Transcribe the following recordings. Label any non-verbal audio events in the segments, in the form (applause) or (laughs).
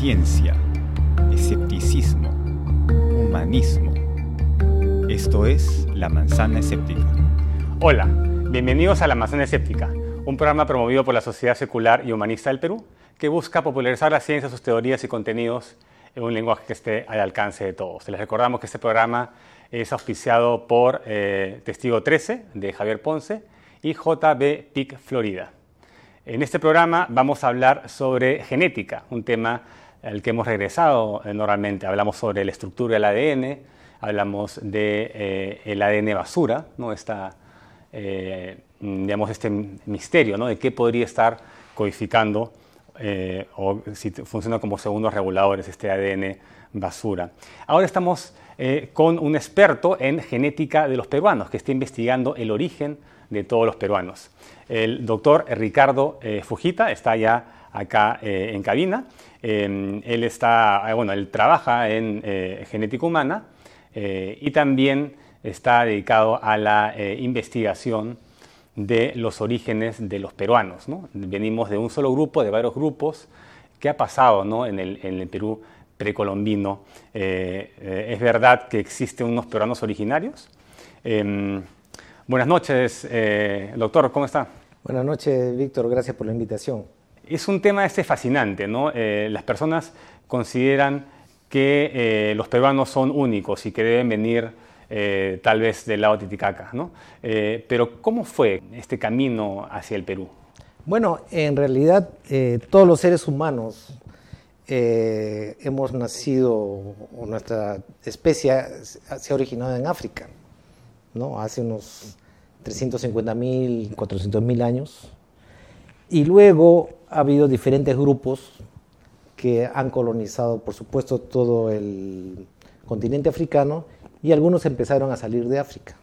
ciencia, escepticismo, humanismo. Esto es La Manzana Escéptica. Hola, bienvenidos a La Manzana Escéptica, un programa promovido por la Sociedad Secular y Humanista del Perú que busca popularizar la ciencia, sus teorías y contenidos en un lenguaje que esté al alcance de todos. Les recordamos que este programa es auspiciado por eh, Testigo 13 de Javier Ponce y JB PIC Florida. En este programa vamos a hablar sobre genética, un tema al que hemos regresado eh, normalmente. Hablamos sobre la estructura del ADN, hablamos del de, eh, ADN basura, ¿no? Esta, digamos, este misterio ¿no? de qué podría estar codificando o si funciona como segundos reguladores este ADN basura. Ahora estamos eh, con un experto en genética de los peruanos que está investigando el origen de todos los peruanos. El doctor Ricardo eh, Fujita está ya acá eh, en cabina. él, está, bueno, él trabaja en genética humana y también está dedicado a la investigación de los orígenes de los peruanos. Venimos de un solo grupo, de varios grupos. ¿Qué ha pasado ¿no? en, el, Perú precolombino. Eh, eh, es verdad que existen unos peruanos originarios. Em, buenas noches, eh, doctor, ¿cómo está? Buenas noches, Víctor, gracias por la invitación. Es un tema este fascinante, ¿no? las personas consideran que los peruanos son únicos y que deben venir tal vez del lado Titicaca, ¿no? pero ¿cómo fue este camino hacia el Perú? Bueno, en realidad todos los seres humanos eh, hemos nacido, o nuestra especie se ha originado en África, ¿no? hace unos 350.000, 400.000 años. Y luego ha habido diferentes grupos que han colonizado, por supuesto, todo el continente africano y algunos empezaron a salir de África.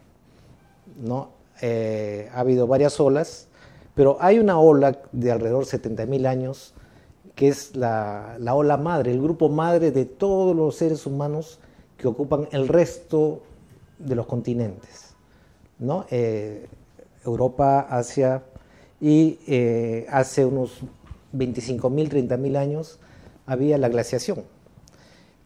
¿no? Eh, ha habido varias olas, pero hay una ola de alrededor de 70.000 años que es la, ola madre, el grupo madre de todos los seres humanos que ocupan el resto de los continentes, ¿no? Eh, Europa, Asia, y eh, hace unos 25.000, 30.000 años había la glaciación,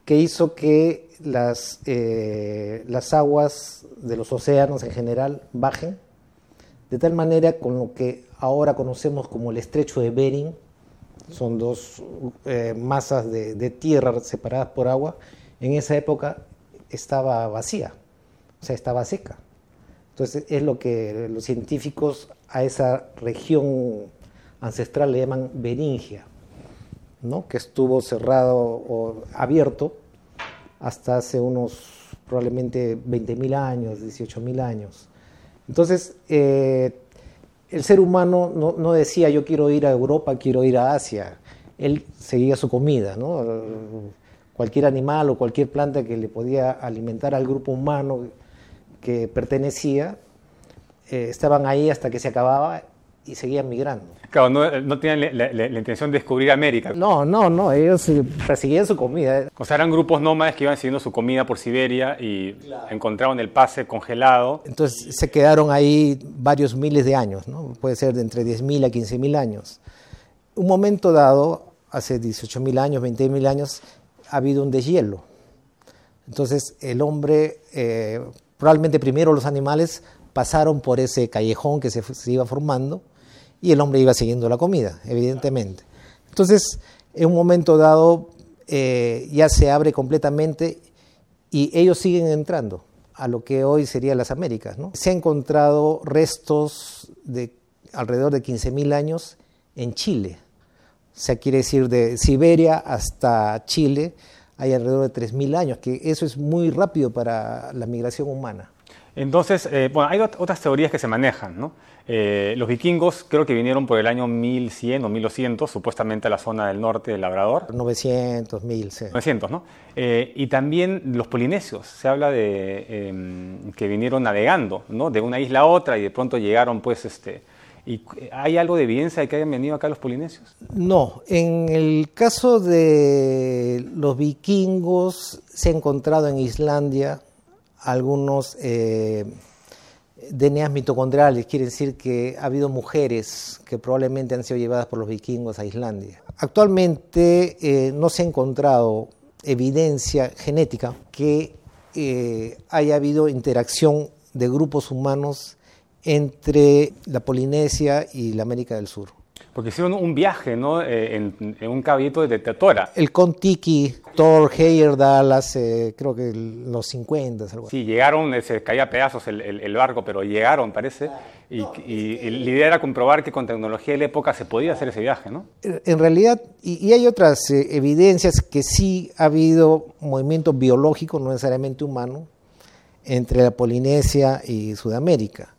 que hizo que las, eh, las aguas de los océanos en general bajen, de tal manera con lo que ahora conocemos como el estrecho de Bering, son dos eh, masas de, tierra separadas por agua, en esa época estaba vacía, o sea, estaba seca. Entonces es lo que los científicos a esa región ancestral le llaman Beringia, ¿no? que estuvo cerrado o abierto hasta hace unos probablemente 20.000 años, 18.000 años. Entonces, eh, el ser humano no, decía yo quiero ir a Europa, quiero ir a Asia. Él seguía su comida, ¿no? Cualquier animal o cualquier planta que le podía alimentar al grupo humano que pertenecía, eh, estaban ahí hasta que se acababa y seguían migrando. Claro, no, tenían la, intención de descubrir América. No, no, no, ellos perseguían su comida. O sea, eran grupos nómades que iban siguiendo su comida por Siberia y encontraron el pase congelado. Entonces se quedaron ahí varios miles de años, ¿no? puede ser de entre 10.000 a 15.000 años. Un momento dado, hace 18.000 años, 20.000 años, ha habido un deshielo. Entonces el hombre, eh, probablemente primero los animales pasaron por ese callejón que se, iba formando y el hombre iba siguiendo la comida, evidentemente. Entonces, en un momento dado eh, ya se abre completamente y ellos siguen entrando a lo que hoy serían las Américas. Se han encontrado restos de alrededor de 15.000 años en Chile. O sea, quiere decir de Siberia hasta Chile hay alrededor de 3.000 años, que eso es muy rápido para la migración humana. Entonces, eh, bueno, hay otras teorías que se manejan, ¿no? Eh, los vikingos creo que vinieron por el año 1100 o 1200, supuestamente a la zona del norte del Labrador. 900, 1000, sí. 900, ¿no? Eh, y también los polinesios, se habla de em, que vinieron navegando, ¿no? De una isla a otra y de pronto llegaron, pues, este... ¿Y ¿Hay algo de evidencia de que hayan venido acá los polinesios? No, en el caso de los vikingos se ha encontrado en Islandia algunos... Eh, DNAs mitocondriales, quiere decir que ha habido mujeres que probablemente han sido llevadas por los vikingos a Islandia. Actualmente eh, no se ha encontrado evidencia genética que eh, haya habido interacción de grupos humanos entre la Polinesia y la América del Sur. Porque hicieron un viaje, ¿no? Eh, en, un caballito de Tetora. El Contiki, Thor Heyerdahl, hace creo que los 50. Algo. Sí, llegaron, eh, se caía a pedazos el, el, barco, pero llegaron, parece. Y, y, la idea era comprobar que con tecnología de la época se podía hacer ese viaje, ¿no? En realidad, y, hay otras eh, evidencias que sí ha habido movimiento biológico, no necesariamente humano, entre la Polinesia y Sudamérica.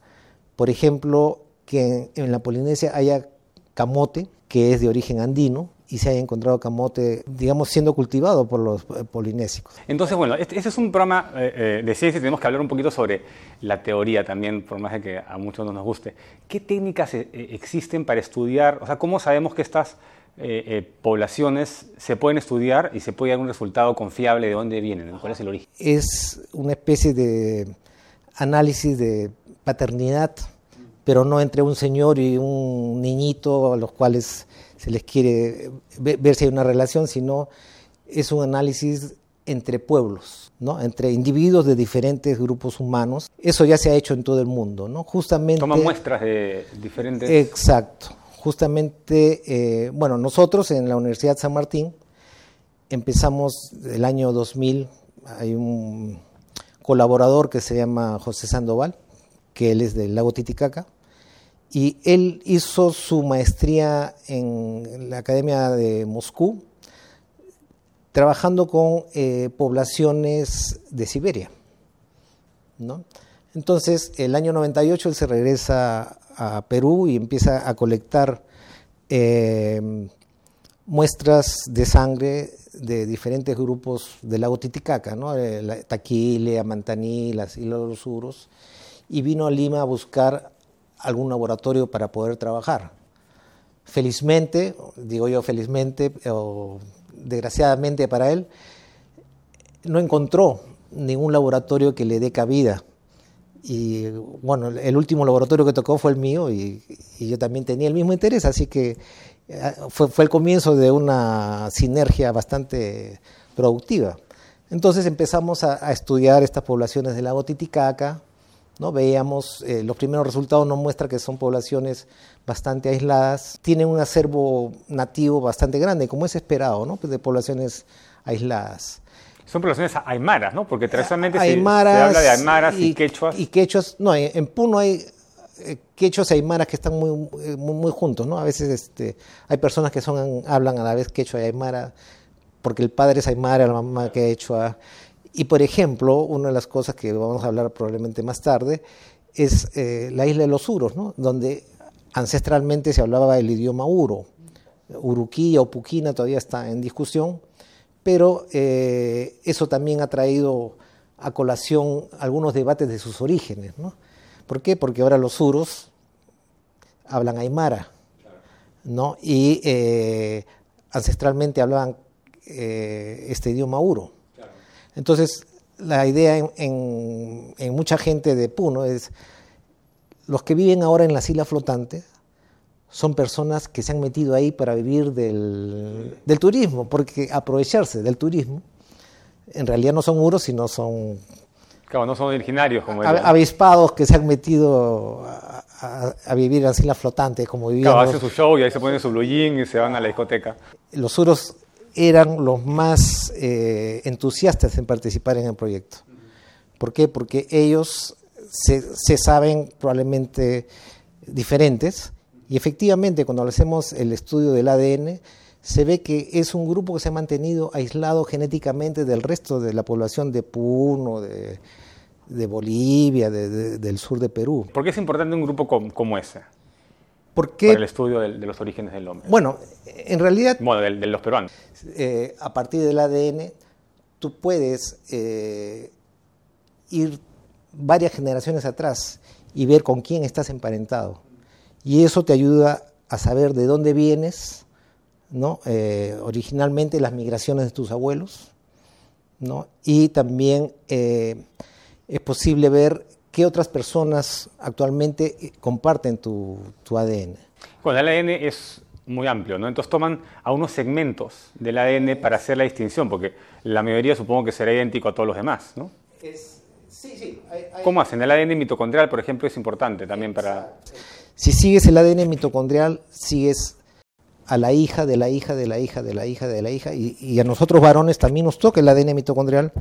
Por ejemplo, que en la Polinesia haya camote, que es de origen andino, y se haya encontrado camote, digamos, siendo cultivado por los eh, polinésicos. Entonces, bueno, este, este, es un programa eh, eh, de ciencia y tenemos que hablar un poquito sobre la teoría también, por más de que a muchos no nos guste. ¿Qué técnicas existen para estudiar, o sea, cómo sabemos que estas poblaciones se pueden estudiar y se puede dar un resultado confiable de dónde vienen, cuál es el origen? Es una especie de análisis de paternidad pero no entre un señor y un niñito a los cuales se les quiere ver, si hay una relación, sino es un análisis entre pueblos, ¿no? entre individuos de diferentes grupos humanos. Eso ya se ha hecho en todo el mundo. ¿no? Justamente, Toma muestras de diferentes... Exacto. Justamente, eh, bueno, nosotros en la Universidad San Martín empezamos el año 2000, hay un colaborador que se llama José Sandoval, que él es del lago Titicaca, y él hizo su maestría en la Academia de Moscú, trabajando con eh, poblaciones de Siberia. ¿no? Entonces, el año 98 él se regresa a Perú y empieza a colectar eh, muestras de sangre de diferentes grupos del lago Titicaca, ¿no? Eh, Taquile, Amantaní, las los Uros, y vino a Lima a buscar algún laboratorio para poder trabajar. Felizmente, digo yo felizmente, o desgraciadamente para él, no encontró ningún laboratorio que le dé cabida. Y bueno, el último laboratorio que tocó fue el mío y, yo también tenía el mismo interés, así que fue, fue el comienzo de una sinergia bastante productiva. Entonces empezamos a, a estudiar estas poblaciones del lago Titicaca, ¿no? Veíamos, eh, los primeros resultados nos muestran que son poblaciones bastante aisladas, tienen un acervo nativo bastante grande, como es esperado, ¿no? Pues de poblaciones aisladas. Son poblaciones aymaras, ¿no? Porque tradicionalmente se, habla de aymaras y, quechuas. Y quechuas, no, en Puno hay eh, quechos y aymaras que están muy, eh, muy, juntos, ¿no? A veces este, hay personas que son, hablan a la vez quechua y aymara, porque el padre es aymara, la mamá quechua. Y por ejemplo, una de las cosas que vamos a hablar probablemente más tarde es eh, la isla de los Uros, ¿no? donde ancestralmente se hablaba el idioma uro. Uruquía o Puquina todavía está en discusión, pero eh, eso también ha traído a colación algunos debates de sus orígenes. ¿no? ¿Por qué? Porque ahora los uros hablan aymara, ¿no? y eh, ancestralmente hablaban este idioma uro. Entonces, la idea en, mucha gente de Puno es, los que viven ahora en las islas flotantes son personas que se han metido ahí para vivir del, turismo, porque aprovecharse del turismo, en realidad no son muros, sino son... Claro, no son originarios como Avispados que se han metido a, vivir en las islas flotantes, como vivían... Claro, hacen su show y ahí se ponen su blue jean y se van a la discoteca. Los suros eran los más eh, entusiastas en participar en el proyecto. ¿Por qué? Porque ellos se, saben probablemente diferentes y efectivamente cuando hacemos el estudio del ADN se ve que es un grupo que se ha mantenido aislado genéticamente del resto de la población de Puno, de, Bolivia, del sur de Perú. ¿Por qué es importante un grupo como ese? Porque, Para el estudio de, los orígenes del hombre. Bueno, en realidad... Bueno, de, los peruanos. Eh, a partir del ADN, tú puedes eh, ir varias generaciones atrás y ver con quién estás emparentado. Y eso te ayuda a saber de dónde vienes, ¿no? Eh, originalmente las migraciones de tus abuelos, ¿no? y también es posible ver qué otras personas actualmente comparten tu, tu ADN. Bueno, el ADN es muy amplio, ¿no? Entonces toman a unos segmentos del ADN para hacer la distinción, porque la mayoría supongo que será idéntico a todos los demás, ¿no? sí, sí. ¿Cómo hacen? El ADN mitocondrial, por ejemplo, es importante también para... Si sigues el ADN mitocondrial, sigues a la hija de la hija de la hija de la hija de la hija, y, y a nosotros varones también nos toca el ADN mitocondrial,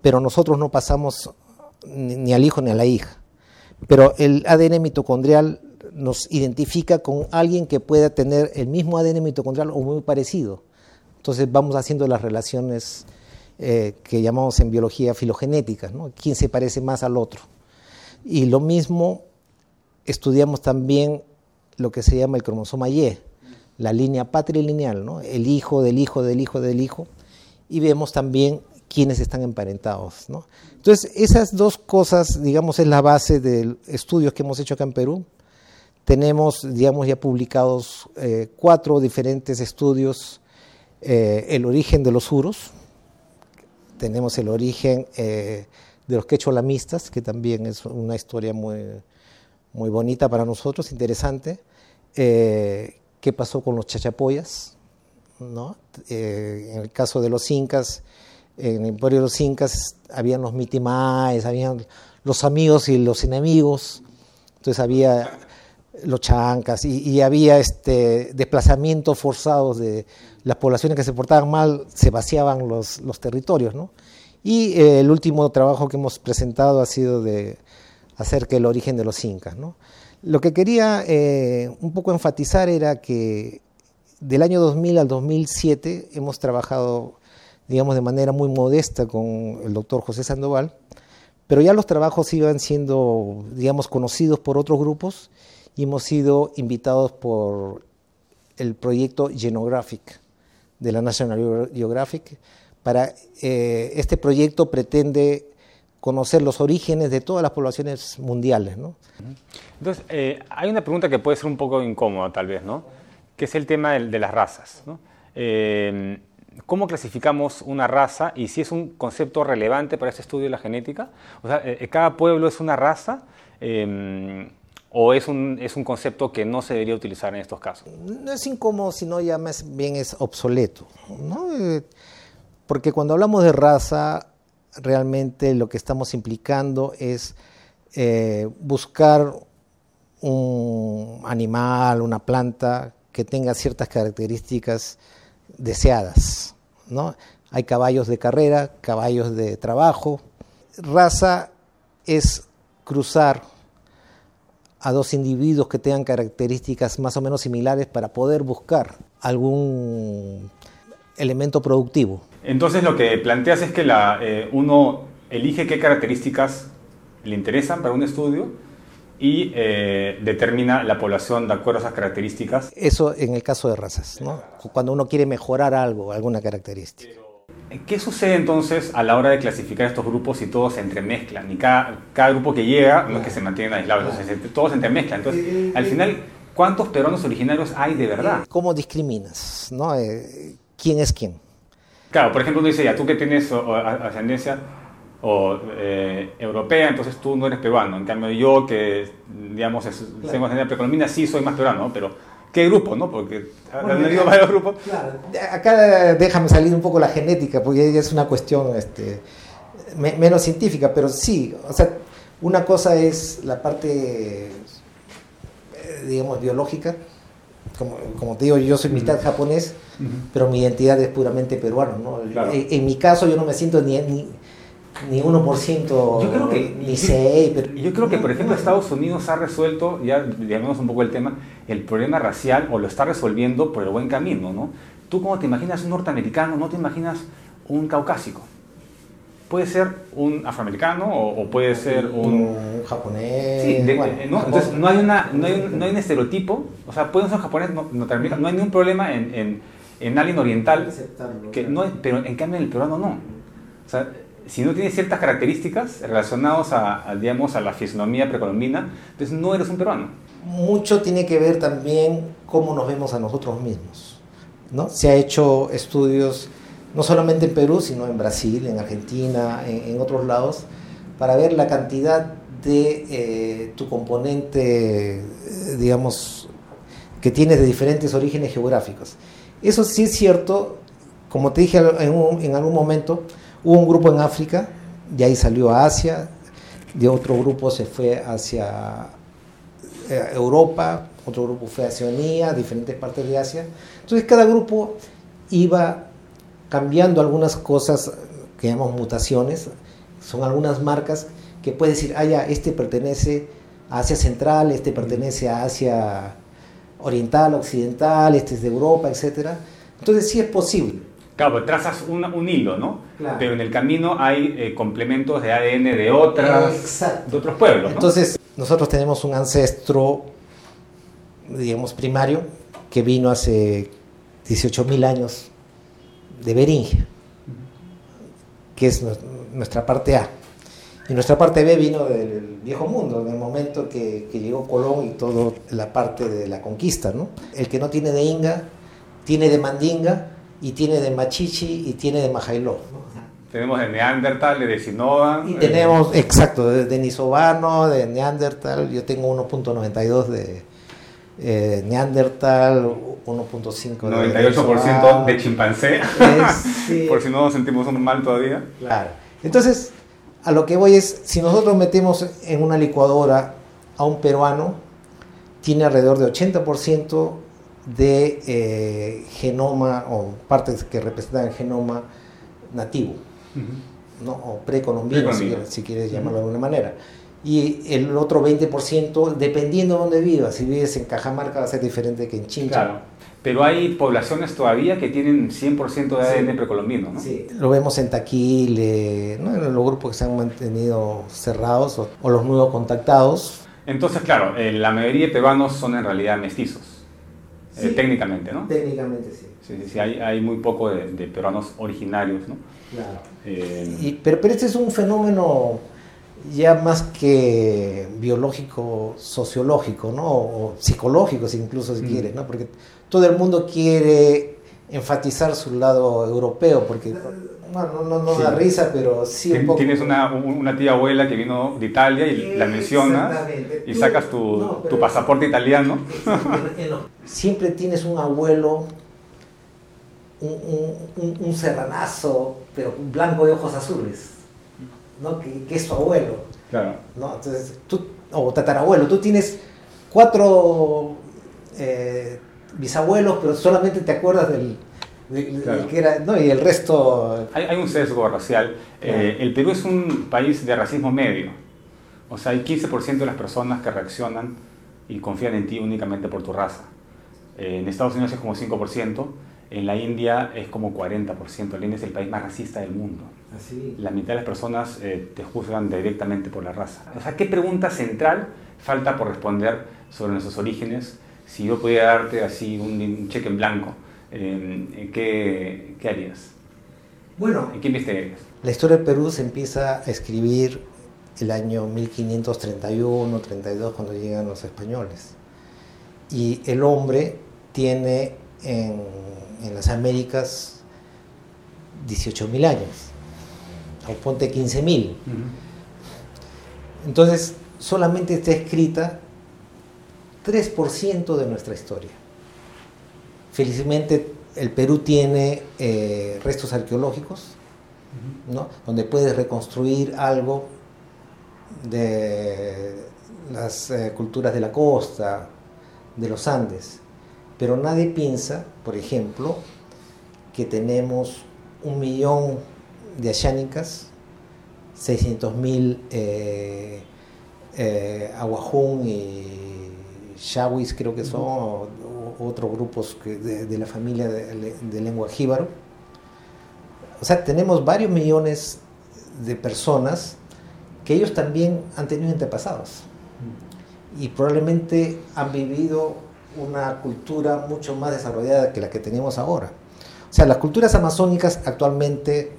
pero nosotros no pasamos ni al hijo ni a la hija. Pero el ADN mitocondrial nos identifica con alguien que pueda tener el mismo ADN mitocondrial o muy parecido. Entonces vamos haciendo las relaciones eh, que llamamos en biología filogenética, ¿no? quién se parece más al otro. Y lo mismo estudiamos también lo que se llama el cromosoma Y, la línea patrilineal, ¿no? el hijo del hijo del hijo del hijo, y vemos también quiénes están emparentados. Entonces, esas dos cosas, digamos, es la base de estudios que hemos hecho acá en Perú. Tenemos, digamos, ya publicados eh, cuatro diferentes estudios, eh, el origen de los uros, tenemos el origen eh, de los quecholamistas, que también es una historia muy, muy bonita para nosotros, interesante. ¿Qué pasó con los chachapoyas? ¿no? en el caso de los incas, en el imperio de los incas habían los mitimaes, habían los amigos y los enemigos, entonces había los chancas y, había este, desplazamientos forzados de las poblaciones que se portaban mal, se vaciaban los, territorios. ¿no? Y eh, el último trabajo que hemos presentado ha sido de acerca del origen de los incas. Lo que quería eh, un poco enfatizar era que del año 2000 al 2007 hemos trabajado, digamos, de manera muy modesta con el doctor José Sandoval, pero ya los trabajos iban siendo, digamos, conocidos por otros grupos y hemos sido invitados por el proyecto Genographic de la National Geographic. Para, eh, este proyecto pretende conocer los orígenes de todas las poblaciones mundiales. ¿no? Entonces, eh, hay una pregunta que puede ser un poco incómoda tal vez, ¿no? que es el tema de, las razas. ¿no? Eh, ¿Cómo clasificamos una raza y si es un concepto relevante para este estudio de la genética? O sea, ¿cada pueblo es una raza? ¿O es un, es un concepto que no se debería utilizar en estos casos? No es incómodo, sino ya más bien es obsoleto. ¿no? Eh, porque cuando hablamos de raza, realmente lo que estamos implicando es eh, buscar un animal, una planta que tenga ciertas características deseadas. ¿No? Hay caballos de carrera, caballos de trabajo. Raza es cruzar a dos individuos que tengan características más o menos similares para poder buscar algún elemento productivo. Entonces lo que planteas es que eh, uno elige qué características le interesan para un estudio y eh, determina la población de acuerdo a esas características. Eso en el caso de razas, ¿no? cuando uno quiere mejorar algo, alguna característica. ¿Qué sucede entonces a la hora de clasificar estos grupos si todos se entremezclan? Y cada, cada grupo que llega no es que se mantienen aislados, todos se entremezclan. Entonces, al final, ¿cuántos peruanos originarios hay de verdad? ¿Cómo discriminas? ¿no? Eh, ¿Quién es quién? Claro, por ejemplo, uno dice, ya tú que tienes ascendencia o, eh, europea, entonces tú no eres peruano. En cambio, yo que, digamos, tengo ascendencia precolombina, sí soy más peruano, pero ¿Qué grupo, no? Porque han habido varios grupos. Claro, acá déjame salir un poco la genética, porque ya es una cuestión este, menos científica, pero sí, o sea, una cosa es la parte, eh, digamos, biológica. Como, como, te digo, yo soy mitad japonés, pero mi identidad es puramente peruana. ¿no? En, mi caso, yo no me siento ni, ni ni 1%, yo creo que, ni 6%. Pero... Yo creo que, por ejemplo, (laughs) Estados Unidos ha resuelto, ya digamos un poco el tema, el problema racial o lo está resolviendo por el buen camino, ¿no? Tú como te imaginas un norteamericano, no te imaginas un caucásico. Puede ser un afroamericano o, puede ser un... un japonés. Sí, ¿no? Entonces no hay, una, no, hay un, (laughs) no hay un estereotipo, o sea, pueden ser japoneses, no, no hay ningún problema en, en, en alguien oriental, que no, pero en cambio en el peruano no. O sea, si no tienes ciertas características relacionadas a, digamos, a la fisonomía precolombina, entonces no eres un peruano. Mucho tiene que ver también cómo nos vemos a nosotros mismos. ¿no? Se ha hecho estudios no solamente en Perú, sino en Brasil, en Argentina, en, otros lados, para ver la cantidad de eh, tu componente, eh, digamos, que tienes de diferentes orígenes geográficos. Eso sí es cierto, como te dije en, en algún momento, hubo un grupo en África, de ahí salió a Asia, de otro grupo se fue hacia eh, Europa, otro grupo fue a Oceanía, diferentes partes de Asia. Entonces cada grupo iba cambiando algunas cosas que llamamos mutaciones, son algunas marcas que puede decir, ah, este pertenece a Asia Central, este pertenece a Asia Oriental, Occidental, este es de Europa, etc. Entonces sí es posible. Claro, trazas un, hilo, ¿no? Pero en el camino hay eh, complementos de ADN de otras, de otros pueblos. Entonces, nosotros tenemos un ancestro, digamos, primario, que vino hace 18.000 años de Beringia, que es nuestra parte A. Y nuestra parte B vino del viejo mundo, en el momento que, llegó Colón y toda la parte de la conquista. ¿no? El que no tiene de Inga, tiene de Mandinga, y tiene de Machichi y tiene de Majailó. Tenemos de Neandertal, de Sinovan. Y tenemos, exacto, de Denisovano, de Neandertal. Yo tengo 1.92 de eh, Neandertal, 1.5 de 98% de chimpancé. (laughs) Por si no nos sentimos mal todavía. Claro. Entonces, a lo que voy es, si nosotros metemos en una licuadora a un peruano, tiene alrededor de 80% de eh, genoma o partes que representan el genoma nativo, ¿no? o precolombino, si, si, quieres llamarlo de alguna manera. Y el otro 20%, dependiendo de dónde vivas, si vives en Cajamarca va a ser diferente que en Chincha. Claro. Pero hay poblaciones todavía que tienen 100% de ADN precolombino, ¿no? Sí, lo vemos en Taquile, ¿no? en los grupos que se han mantenido cerrados o, o los nuevos contactados. Entonces, claro, eh, la mayoría de peruanos son en realidad mestizos. Eh, técnicamente, ¿no? Técnicamente sí. Sí, sí, hay, hay muy poco de, peruanos originarios, ¿no? Claro. Eh, pero, pero este es un fenómeno ya más que biológico, sociológico, ¿no? O psicológico, incluso si mm. quieres, ¿no? Porque todo el mundo quiere enfatizar su lado europeo, porque bueno, no, no da risa, pero sí un poco... Tienes una, una, tía abuela que vino de Italia y la mencionas y sacas tu, tu pasaporte italiano. Siempre tienes un abuelo, un, un, un, serranazo, pero blanco de ojos azules, ¿no? que, que es tu abuelo. Claro. ¿no? Entonces, tú, o tatarabuelo, tú tienes cuatro eh, bisabuelos, pero solamente te acuerdas del que era, no, y el resto... Hay, un sesgo racial. Eh, el Perú es un país de racismo medio. O sea, hay 15% de las personas que reaccionan y confían en ti únicamente por tu raza. Eh, en Estados Unidos es como 5%, en la India es como 40%. La India es el país más racista del mundo. Así. La mitad de las personas eh, te juzgan directamente por la raza. O sea, ¿qué pregunta central falta por responder sobre nuestros orígenes? Si yo pudiera darte así un cheque en blanco eh, ¿qué, ¿qué, harías? Bueno, ¿en qué investigarías? La historia del Perú se empieza a escribir el año 1531, 32, cuando llegan los españoles. Y el hombre tiene en, en las Américas 18.000 años, o ponte 15.000. Entonces, solamente está escrita 3% de nuestra historia. Felizmente el Perú tiene eh, restos arqueológicos, donde puedes reconstruir algo de las eh, culturas de la costa, de los Andes. Pero nadie piensa, por ejemplo, que tenemos un millón de ayánicas, 600.000 eh, eh, aguajún y shawis creo que son, otros grupos de, la familia de, lengua jíbaro. O sea, tenemos varios millones de personas que ellos también han tenido antepasados y probablemente han vivido una cultura mucho más desarrollada que la que tenemos ahora. O sea, las culturas amazónicas actualmente,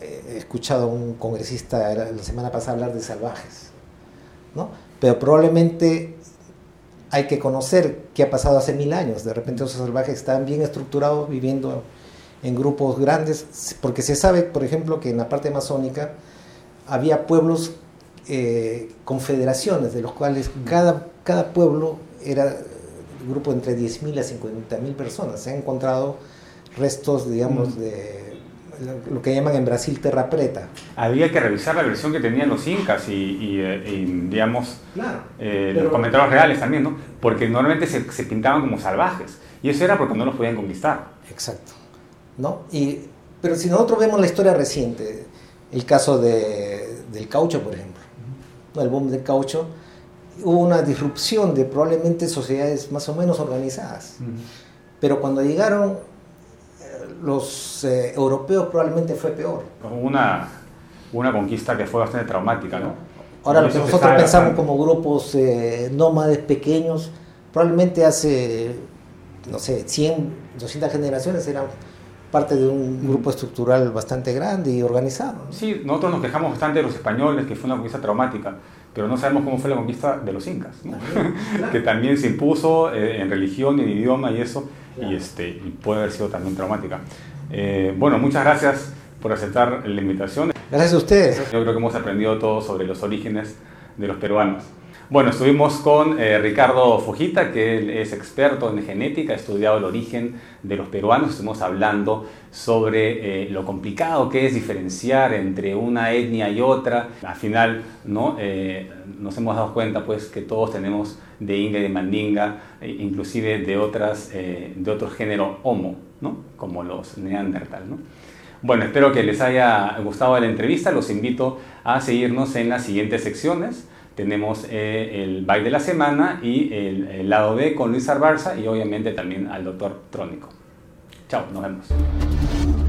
eh, he escuchado a un congresista la semana pasada hablar de salvajes, ¿no? pero probablemente hay que conocer qué ha pasado hace mil años. De repente esos salvajes están bien estructurados, viviendo en grupos grandes, porque se sabe, por ejemplo, que en la parte amazónica había pueblos eh, confederaciones, de los cuales cada, cada pueblo era un grupo entre 10.000 a 50.000 personas. Se han encontrado restos, digamos, de lo que llaman en Brasil terra preta. Había que revisar la versión que tenían los incas y, eh, digamos, eh, los comentarios reales también, ¿no? Porque normalmente se, se, pintaban como salvajes y eso era porque no los podían conquistar. Exacto. ¿No? Y, pero si nosotros vemos la historia reciente, el caso de, del caucho, por ejemplo, el boom del caucho, hubo una disrupción de probablemente sociedades más o menos organizadas. Pero cuando llegaron los eh, europeos probablemente fue peor. Una, una conquista que fue bastante traumática, ¿no? Ahora, lo que nosotros pensamos como grupos eh, nómades pequeños, probablemente hace, no sé, 100, 200 generaciones eran parte de un grupo estructural bastante grande y organizado. Sí, nosotros nos quejamos bastante de los españoles, que fue una conquista traumática, pero no sabemos cómo fue la conquista de los incas, (laughs) que también se impuso eh, en religión, en idioma y eso y, este, y puede haber sido también traumática. Eh, bueno, muchas gracias por aceptar la invitación. Gracias a ustedes. Yo creo que hemos aprendido todo sobre los orígenes de los peruanos. Bueno, estuvimos con eh, Ricardo Fujita, que es experto en genética, ha estudiado el origen de los peruanos. Estuvimos hablando sobre eh, lo complicado que es diferenciar entre una etnia y otra. Al final, ¿no? nos hemos dado cuenta pues, que todos tenemos de Inga y de Mandinga, e inclusive de, otras, eh, de otro género homo, ¿no? como los neandertal. ¿no? Bueno, espero que les haya gustado la entrevista. Los invito a seguirnos en las siguientes secciones. Tenemos eh, el baile de la semana y el, el, lado B con Luis Arbarza y obviamente también al doctor Trónico. Chao, nos vemos.